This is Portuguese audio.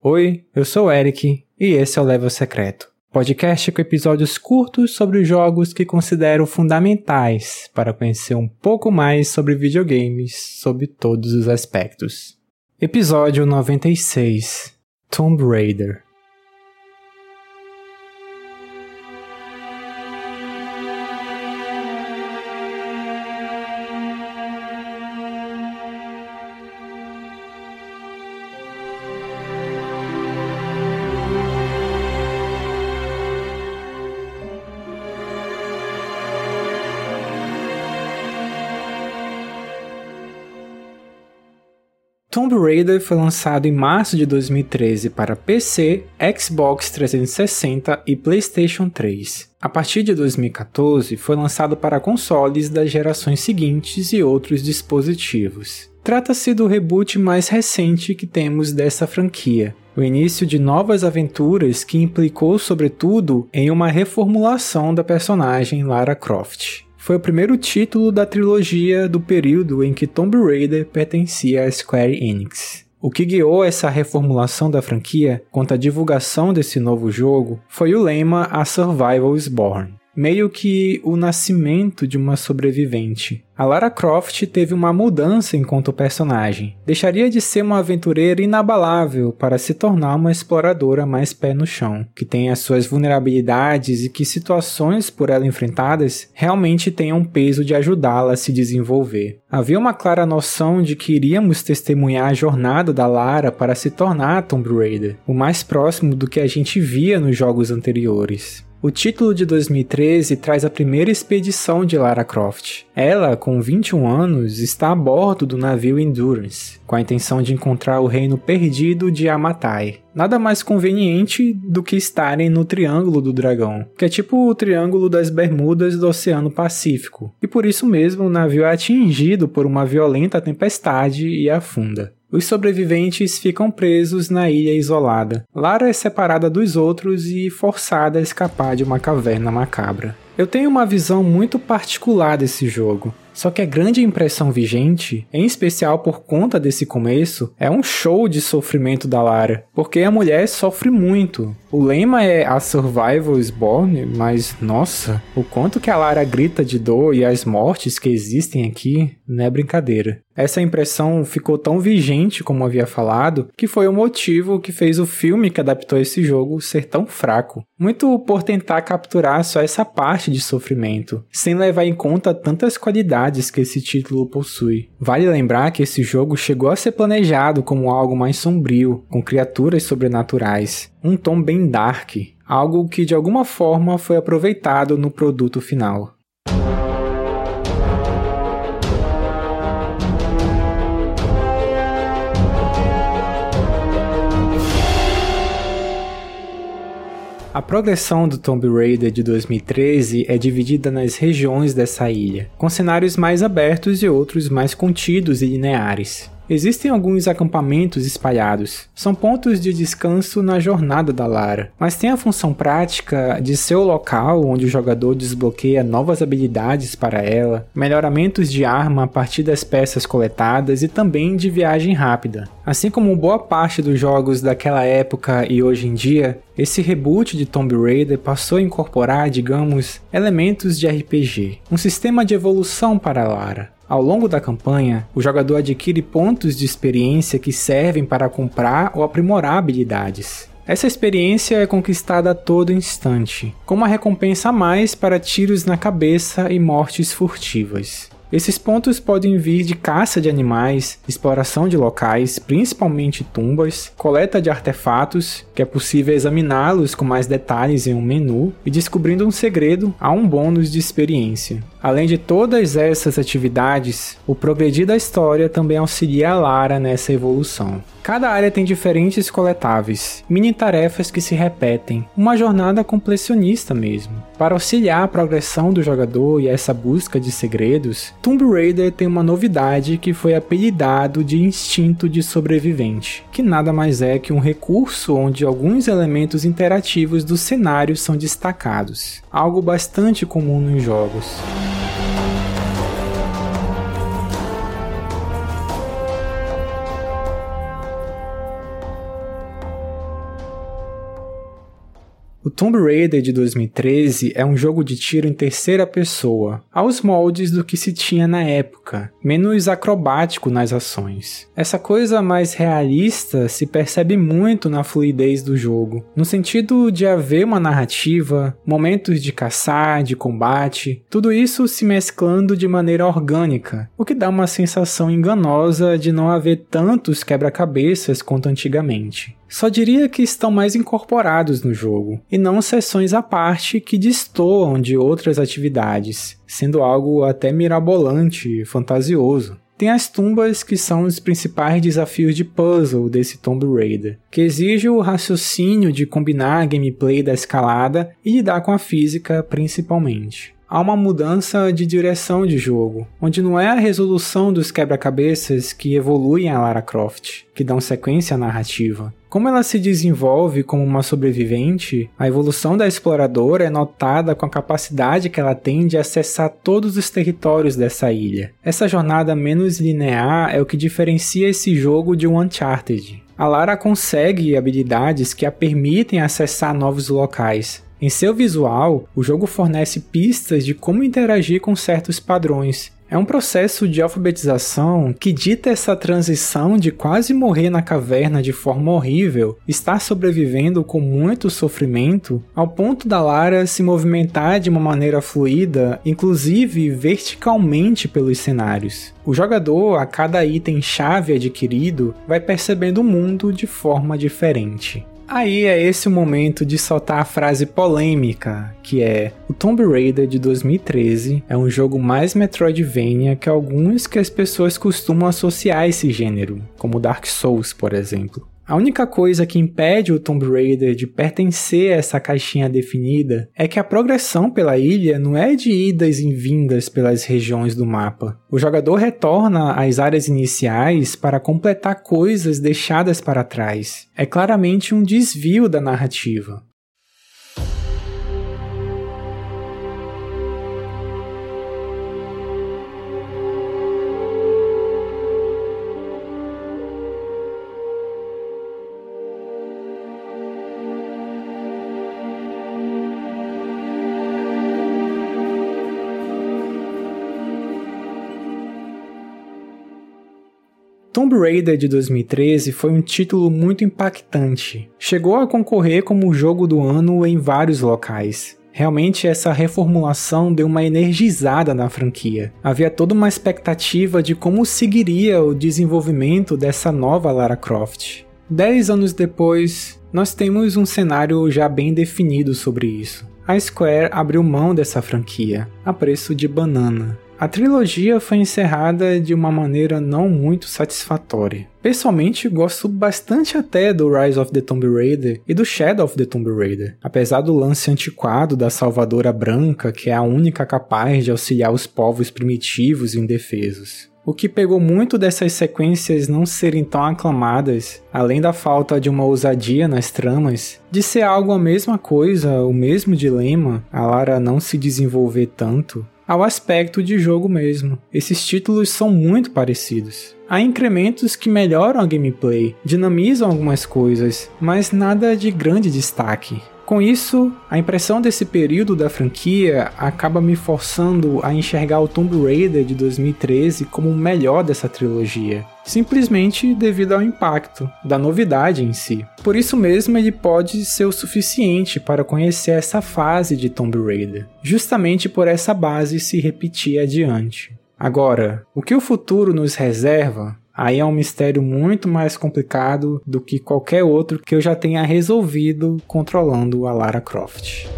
Oi, eu sou o Eric e esse é o Level Secreto. Podcast com episódios curtos sobre jogos que considero fundamentais para conhecer um pouco mais sobre videogames sob todos os aspectos. Episódio 96 Tomb Raider Tomb Raider foi lançado em março de 2013 para PC, Xbox 360 e PlayStation 3. A partir de 2014, foi lançado para consoles das gerações seguintes e outros dispositivos. Trata-se do reboot mais recente que temos dessa franquia, o início de novas aventuras que implicou, sobretudo, em uma reformulação da personagem Lara Croft foi o primeiro título da trilogia do período em que Tomb Raider pertencia à Square Enix. O que guiou essa reformulação da franquia quanto à divulgação desse novo jogo foi o lema A Survival is Born meio que o nascimento de uma sobrevivente. A Lara Croft teve uma mudança enquanto personagem. Deixaria de ser uma aventureira inabalável para se tornar uma exploradora mais pé no chão, que tem as suas vulnerabilidades e que situações por ela enfrentadas realmente tenham peso de ajudá-la a se desenvolver. Havia uma clara noção de que iríamos testemunhar a jornada da Lara para se tornar Tomb Raider, o mais próximo do que a gente via nos jogos anteriores. O título de 2013 traz a primeira expedição de Lara Croft. Ela, com 21 anos, está a bordo do navio Endurance, com a intenção de encontrar o reino perdido de Amatai. Nada mais conveniente do que estarem no Triângulo do Dragão, que é tipo o Triângulo das Bermudas do Oceano Pacífico, e por isso mesmo o navio é atingido por uma violenta tempestade e afunda. Os sobreviventes ficam presos na ilha isolada. Lara é separada dos outros e forçada a escapar de uma caverna macabra. Eu tenho uma visão muito particular desse jogo. Só que a grande impressão vigente, em especial por conta desse começo, é um show de sofrimento da Lara, porque a mulher sofre muito. O lema é A Survival is Born, mas nossa, o quanto que a Lara grita de dor e as mortes que existem aqui não é brincadeira. Essa impressão ficou tão vigente como havia falado, que foi o motivo que fez o filme que adaptou esse jogo ser tão fraco. Muito por tentar capturar só essa parte de sofrimento, sem levar em conta tantas qualidades que esse título possui. Vale lembrar que esse jogo chegou a ser planejado como algo mais sombrio, com criaturas sobrenaturais, um tom bem dark, algo que de alguma forma foi aproveitado no produto final. A progressão do Tomb Raider de 2013 é dividida nas regiões dessa ilha, com cenários mais abertos e outros mais contidos e lineares. Existem alguns acampamentos espalhados. São pontos de descanso na jornada da Lara, mas tem a função prática de ser o local onde o jogador desbloqueia novas habilidades para ela, melhoramentos de arma a partir das peças coletadas e também de viagem rápida. Assim como boa parte dos jogos daquela época e hoje em dia, esse reboot de Tomb Raider passou a incorporar, digamos, elementos de RPG, um sistema de evolução para Lara. Ao longo da campanha, o jogador adquire pontos de experiência que servem para comprar ou aprimorar habilidades. Essa experiência é conquistada a todo instante, como uma recompensa a mais para tiros na cabeça e mortes furtivas. Esses pontos podem vir de caça de animais, exploração de locais, principalmente tumbas, coleta de artefatos, que é possível examiná-los com mais detalhes em um menu, e descobrindo um segredo, há um bônus de experiência. Além de todas essas atividades, o progredir da história também auxilia a Lara nessa evolução. Cada área tem diferentes coletáveis, mini tarefas que se repetem, uma jornada completionista mesmo. Para auxiliar a progressão do jogador e essa busca de segredos, Tomb Raider tem uma novidade que foi apelidado de instinto de sobrevivente, que nada mais é que um recurso onde alguns elementos interativos do cenário são destacados, algo bastante comum nos jogos. Tomb Raider de 2013 é um jogo de tiro em terceira pessoa, aos moldes do que se tinha na época, menos acrobático nas ações. Essa coisa mais realista se percebe muito na fluidez do jogo, no sentido de haver uma narrativa, momentos de caçar, de combate, tudo isso se mesclando de maneira orgânica, o que dá uma sensação enganosa de não haver tantos quebra-cabeças quanto antigamente. Só diria que estão mais incorporados no jogo, e não sessões à parte que destoam de outras atividades, sendo algo até mirabolante e fantasioso. Tem as tumbas que são os principais desafios de puzzle desse Tomb Raider, que exige o raciocínio de combinar a gameplay da escalada e lidar com a física principalmente há uma mudança de direção de jogo, onde não é a resolução dos quebra-cabeças que evoluem a Lara Croft, que dão sequência à narrativa. Como ela se desenvolve como uma sobrevivente, a evolução da exploradora é notada com a capacidade que ela tem de acessar todos os territórios dessa ilha. Essa jornada menos linear é o que diferencia esse jogo de um Uncharted. A Lara consegue habilidades que a permitem acessar novos locais, em seu visual, o jogo fornece pistas de como interagir com certos padrões. É um processo de alfabetização que dita essa transição de quase morrer na caverna de forma horrível, estar sobrevivendo com muito sofrimento, ao ponto da Lara se movimentar de uma maneira fluida, inclusive verticalmente pelos cenários. O jogador, a cada item chave adquirido, vai percebendo o mundo de forma diferente. Aí é esse o momento de soltar a frase polêmica, que é: o Tomb Raider de 2013 é um jogo mais Metroidvania que alguns que as pessoas costumam associar a esse gênero, como Dark Souls, por exemplo. A única coisa que impede o Tomb Raider de pertencer a essa caixinha definida é que a progressão pela ilha não é de idas e vindas pelas regiões do mapa. O jogador retorna às áreas iniciais para completar coisas deixadas para trás. É claramente um desvio da narrativa. Tomb Raider de 2013 foi um título muito impactante. Chegou a concorrer como jogo do ano em vários locais. Realmente essa reformulação deu uma energizada na franquia. Havia toda uma expectativa de como seguiria o desenvolvimento dessa nova Lara Croft. Dez anos depois, nós temos um cenário já bem definido sobre isso. A Square abriu mão dessa franquia, a preço de banana. A trilogia foi encerrada de uma maneira não muito satisfatória. Pessoalmente, gosto bastante até do Rise of the Tomb Raider e do Shadow of the Tomb Raider, apesar do lance antiquado da Salvadora Branca, que é a única capaz de auxiliar os povos primitivos e indefesos. O que pegou muito dessas sequências não serem tão aclamadas, além da falta de uma ousadia nas tramas, de ser algo a mesma coisa, o mesmo dilema, a Lara não se desenvolver tanto, ao aspecto de jogo mesmo. Esses títulos são muito parecidos. Há incrementos que melhoram a gameplay, dinamizam algumas coisas, mas nada de grande destaque. Com isso, a impressão desse período da franquia acaba me forçando a enxergar o Tomb Raider de 2013 como o melhor dessa trilogia, simplesmente devido ao impacto da novidade em si. Por isso mesmo, ele pode ser o suficiente para conhecer essa fase de Tomb Raider, justamente por essa base se repetir adiante. Agora, o que o futuro nos reserva Aí é um mistério muito mais complicado do que qualquer outro que eu já tenha resolvido controlando a Lara Croft.